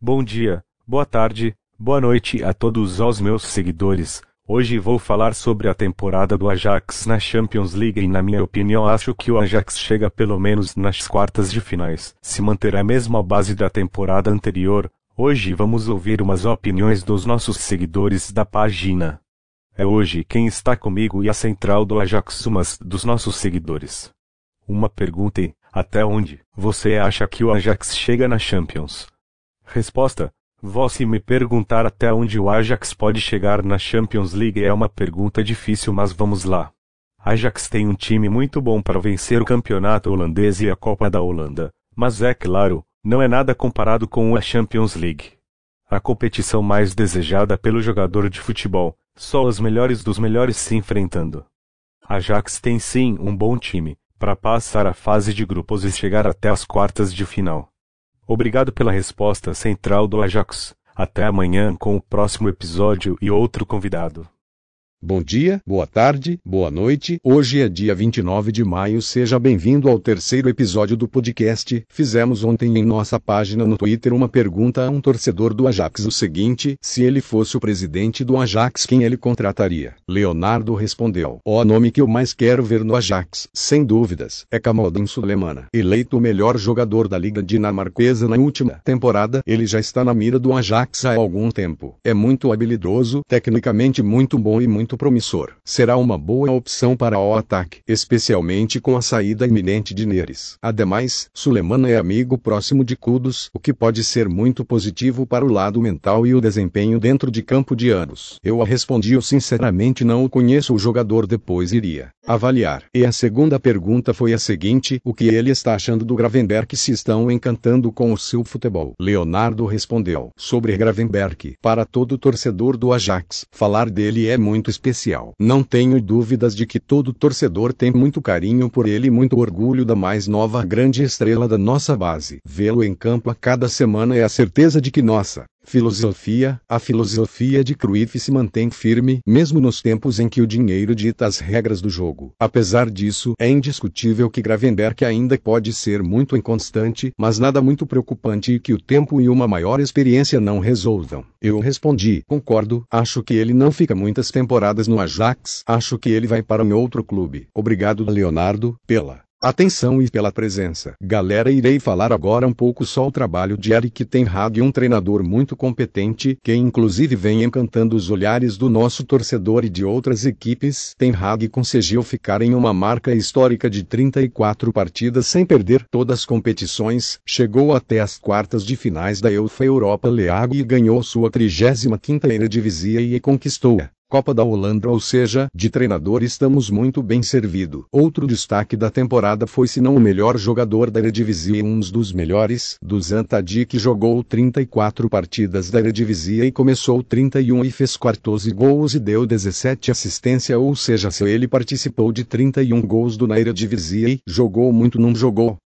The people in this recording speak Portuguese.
Bom dia, boa tarde, boa noite a todos os meus seguidores. Hoje vou falar sobre a temporada do Ajax na Champions League e na minha opinião acho que o Ajax chega pelo menos nas quartas de finais. Se manter a mesma base da temporada anterior, hoje vamos ouvir umas opiniões dos nossos seguidores da página. É hoje quem está comigo e a central do Ajax umas dos nossos seguidores. Uma pergunta e, até onde você acha que o Ajax chega na Champions? Resposta: Você me perguntar até onde o Ajax pode chegar na Champions League é uma pergunta difícil, mas vamos lá. Ajax tem um time muito bom para vencer o campeonato holandês e a Copa da Holanda, mas é claro, não é nada comparado com a Champions League. A competição mais desejada pelo jogador de futebol, só os melhores dos melhores se enfrentando. Ajax tem sim um bom time, para passar a fase de grupos e chegar até as quartas de final. Obrigado pela resposta central do Ajax. Até amanhã com o próximo episódio e outro convidado. Bom dia, boa tarde, boa noite. Hoje é dia 29 de maio. Seja bem-vindo ao terceiro episódio do podcast. Fizemos ontem em nossa página no Twitter uma pergunta a um torcedor do Ajax o seguinte: se ele fosse o presidente do Ajax, quem ele contrataria? Leonardo respondeu: O nome que eu mais quero ver no Ajax, sem dúvidas, é Kamaldin Sulemana. Eleito o melhor jogador da liga dinamarquesa na última temporada, ele já está na mira do Ajax há algum tempo. É muito habilidoso, tecnicamente muito bom e muito muito promissor. Será uma boa opção para o ataque, especialmente com a saída iminente de Neres. Ademais, Sulemana é amigo próximo de Kudos, o que pode ser muito positivo para o lado mental e o desempenho dentro de campo de anos. Eu a respondi eu sinceramente não o conheço o jogador depois iria avaliar. E a segunda pergunta foi a seguinte: o que ele está achando do Gravenberg se estão encantando com o seu futebol? Leonardo respondeu: sobre Gravenberg, para todo torcedor do Ajax, falar dele é muito especial. Não tenho dúvidas de que todo torcedor tem muito carinho por ele e muito orgulho da mais nova grande estrela da nossa base. Vê-lo em campo a cada semana é a certeza de que nossa Filosofia: A filosofia de Cruyff se mantém firme, mesmo nos tempos em que o dinheiro dita as regras do jogo. Apesar disso, é indiscutível que Gravenberg ainda pode ser muito inconstante, mas nada muito preocupante e que o tempo e uma maior experiência não resolvam. Eu respondi: Concordo, acho que ele não fica muitas temporadas no Ajax, acho que ele vai para um outro clube. Obrigado, Leonardo, pela Atenção e pela presença. Galera, irei falar agora um pouco só o trabalho de Eric Ten Hag, um treinador muito competente, que inclusive vem encantando os olhares do nosso torcedor e de outras equipes. Ten Hag conseguiu ficar em uma marca histórica de 34 partidas sem perder todas as competições, chegou até as quartas de finais da UEFA Europa League e ganhou sua 35ª Eredivisie e conquistou Copa da Holanda, ou seja, de treinador estamos muito bem servido. Outro destaque da temporada foi se não o melhor jogador da Eredivisie, um dos melhores, Dusan Tadic jogou 34 partidas da Eredivisie e começou 31 e fez 14 gols e deu 17 assistência, ou seja, se ele participou de 31 gols do na Eredivisie, jogou muito não jogou.